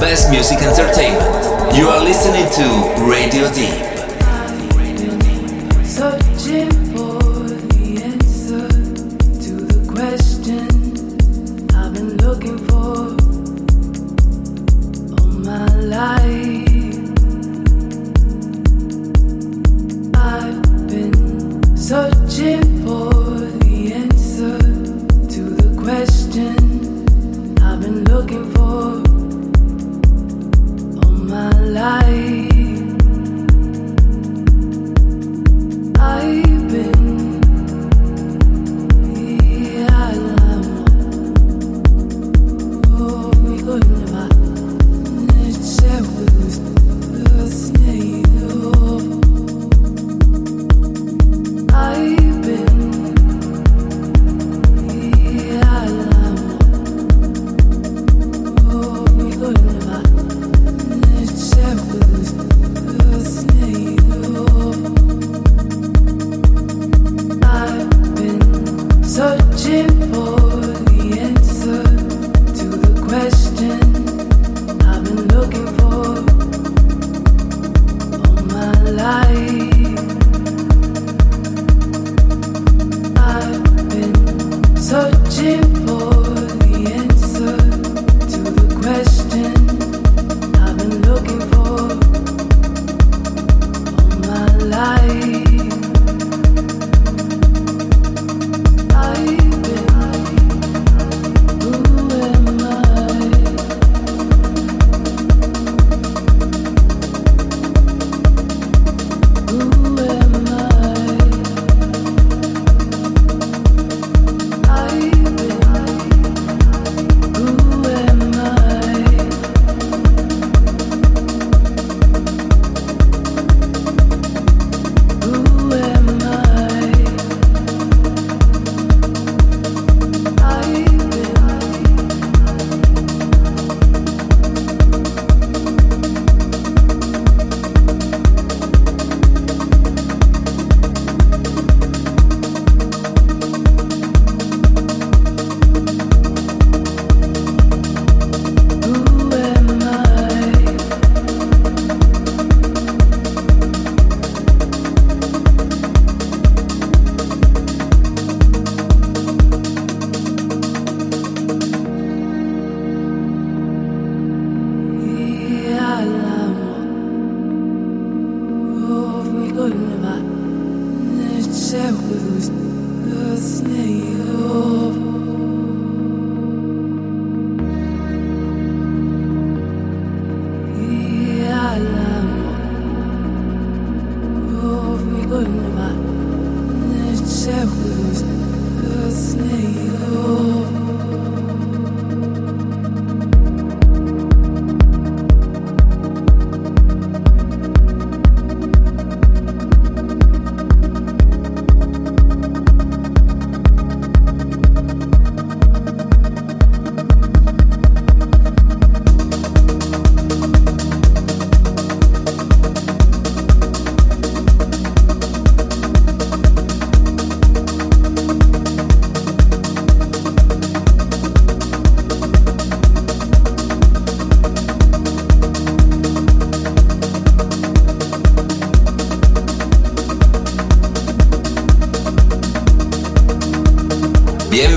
Best music. You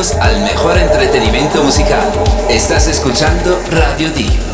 Al mejor entretenimiento musical. Estás escuchando Radio Deep.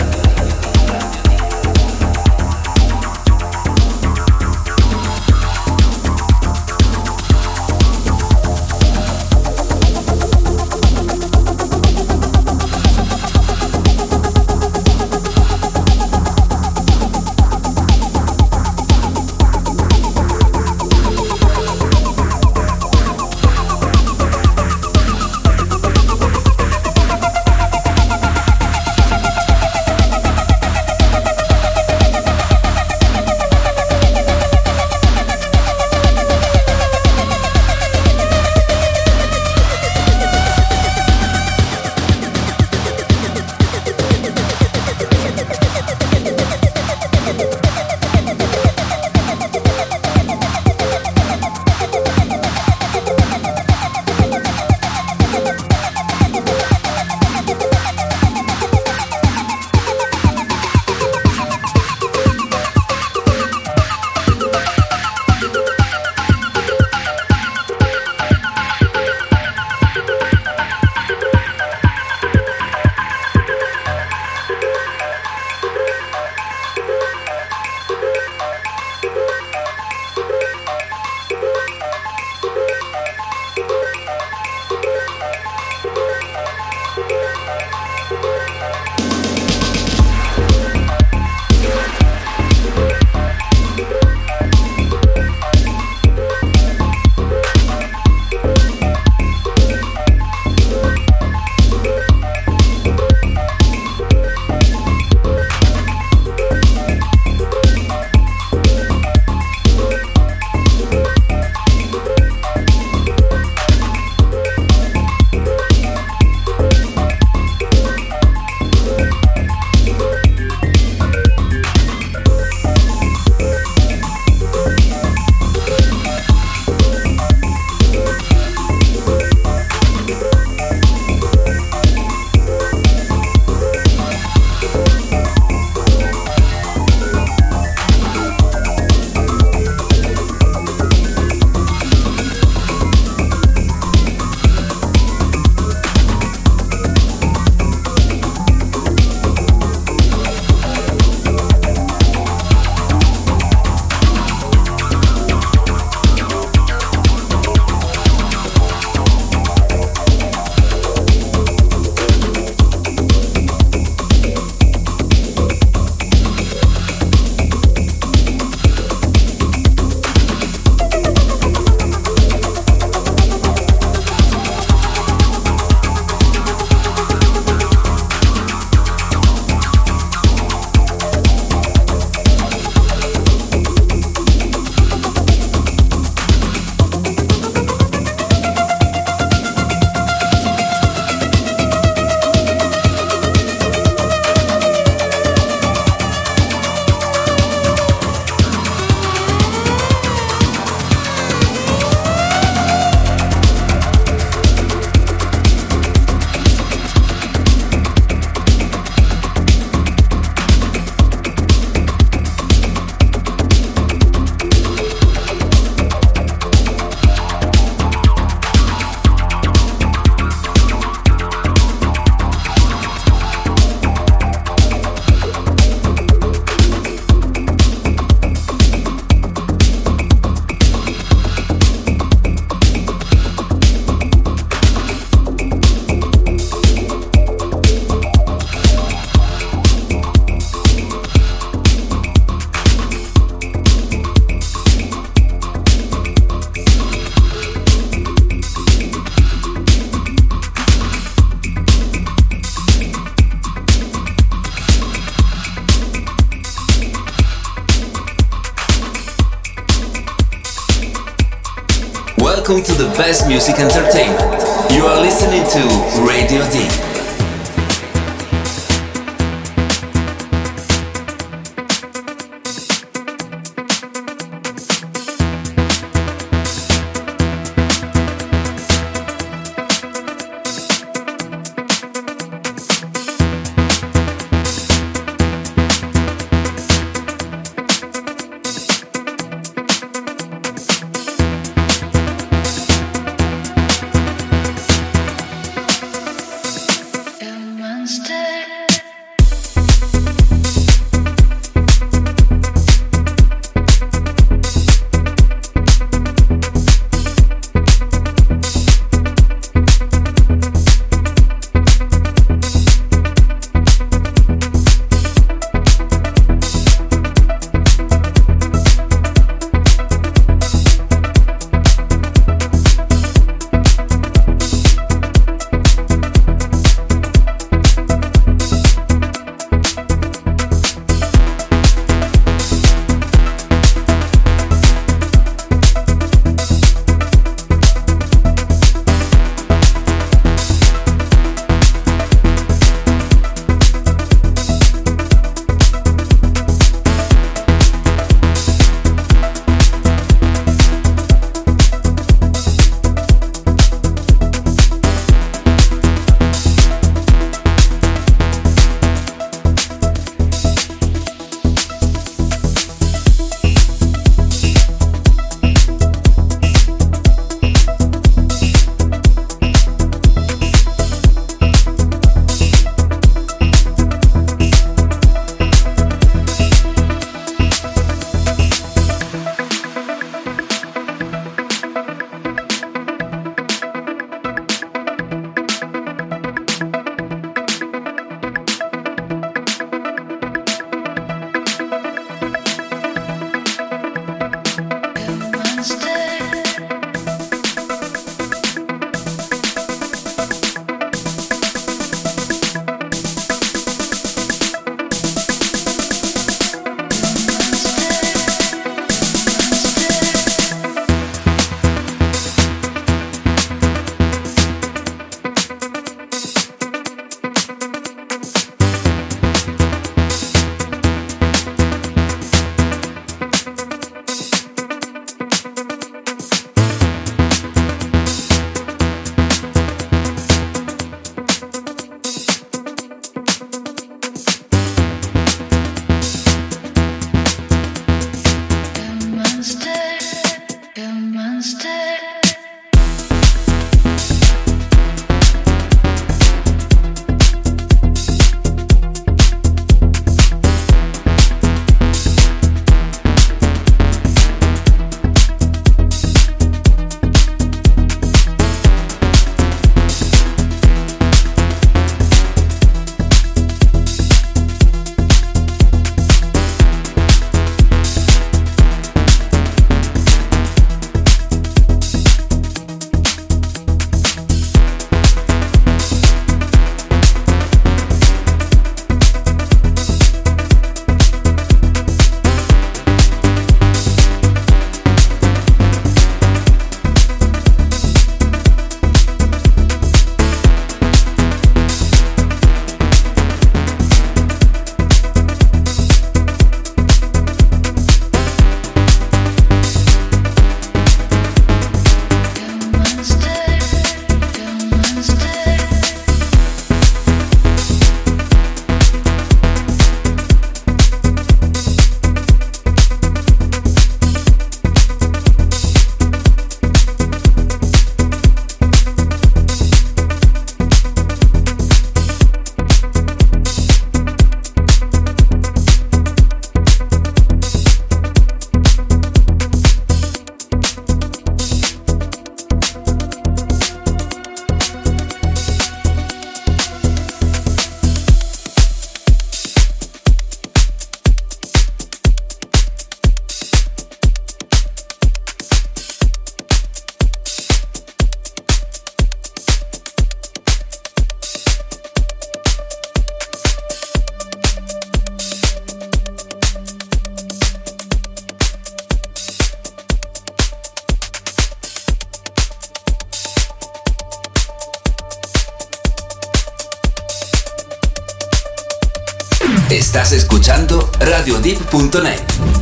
Best music entertainment.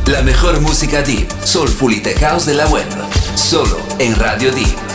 La mejor música deep, soulful y tech de la web, solo en Radio Deep.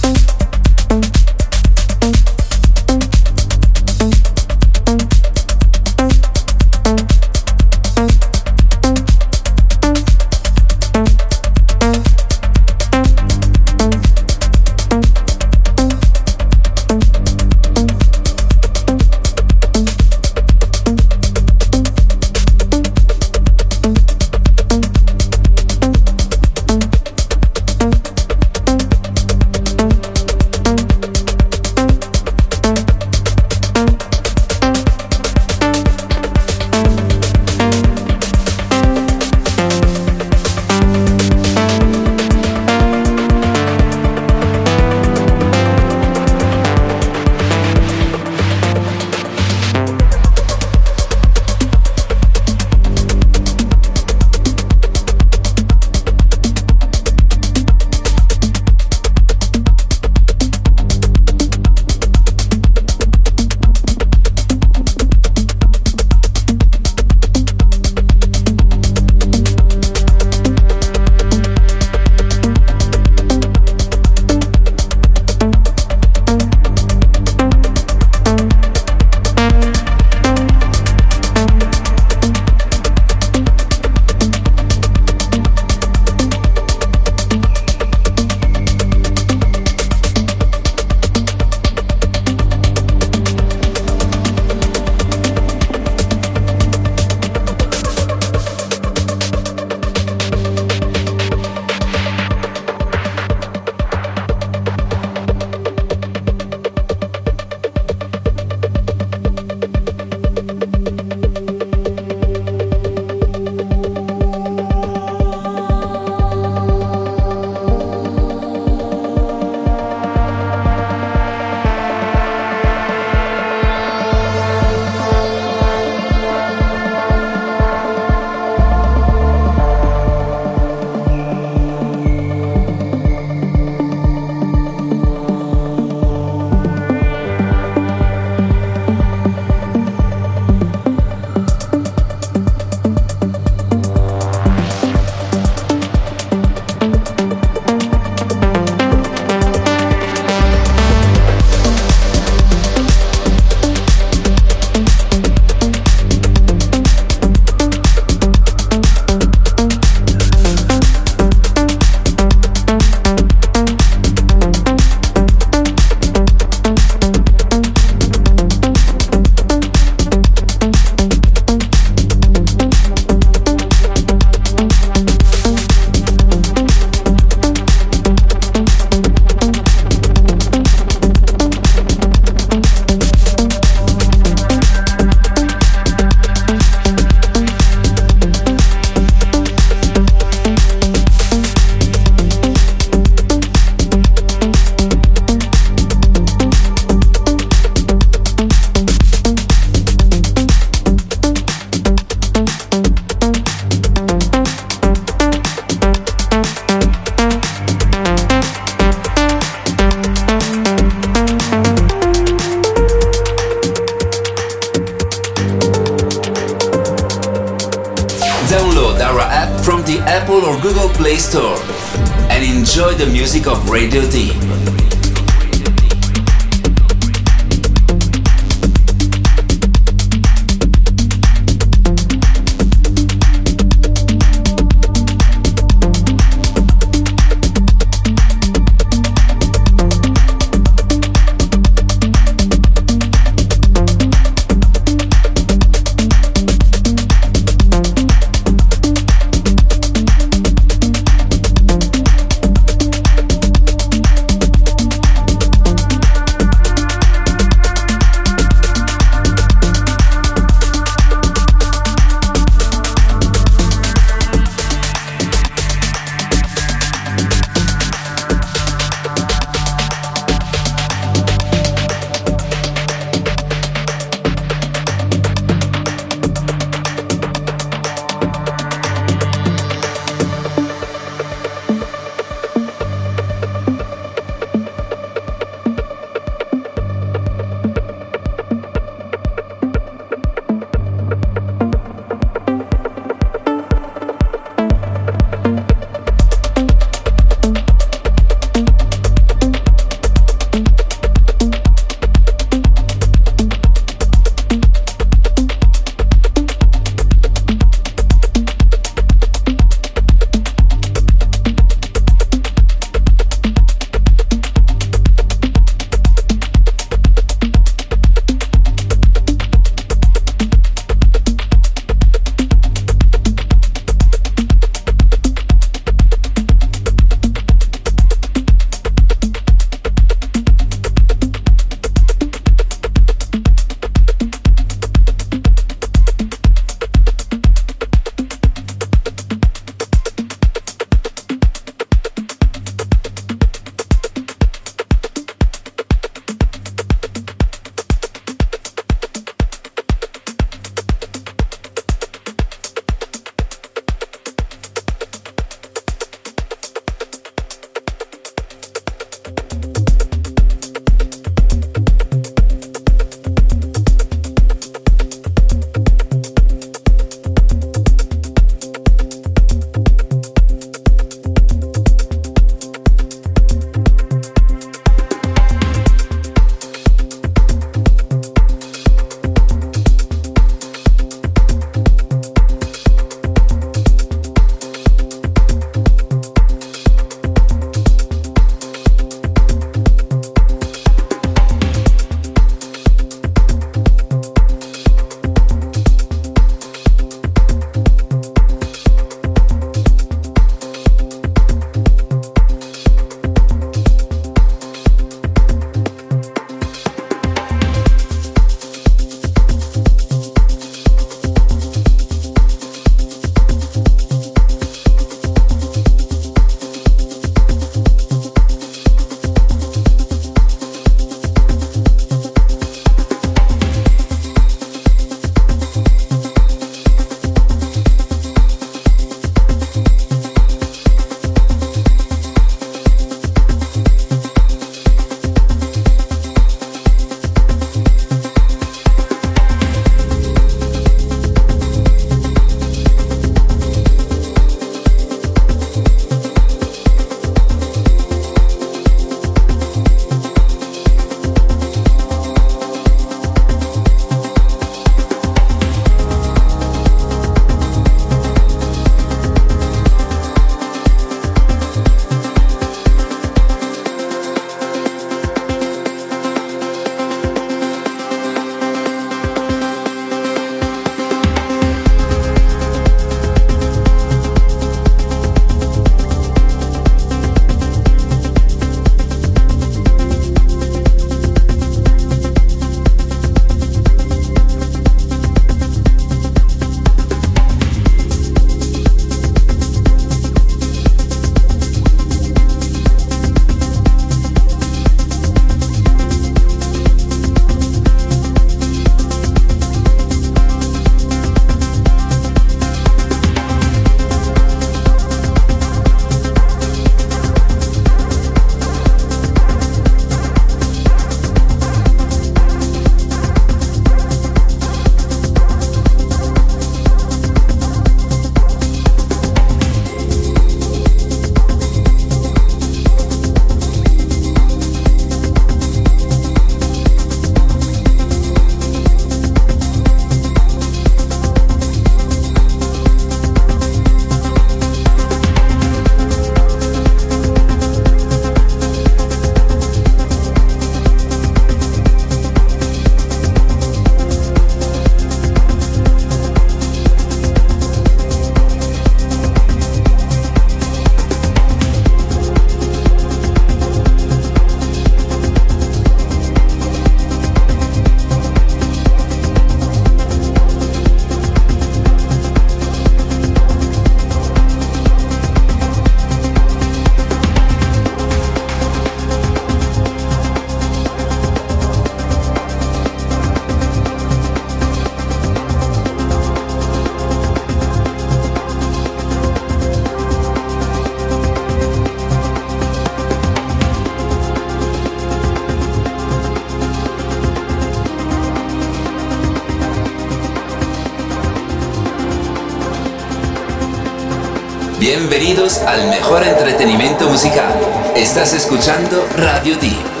Bienvenidos al mejor entretenimiento musical. Estás escuchando Radio Deep.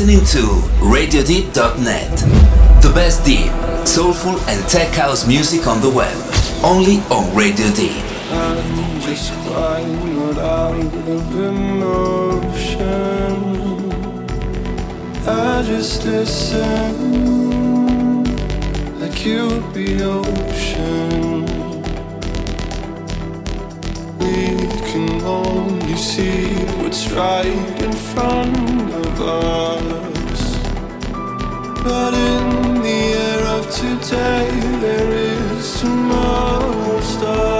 Listening to RadioDeep.net. The best deep, soulful, and tech house music on the web. Only on Radio Deep. I'm just crying out of emotion. I just listen like you be ocean. We can only see what's right in front of us. But in the air of today, there is tomorrow star.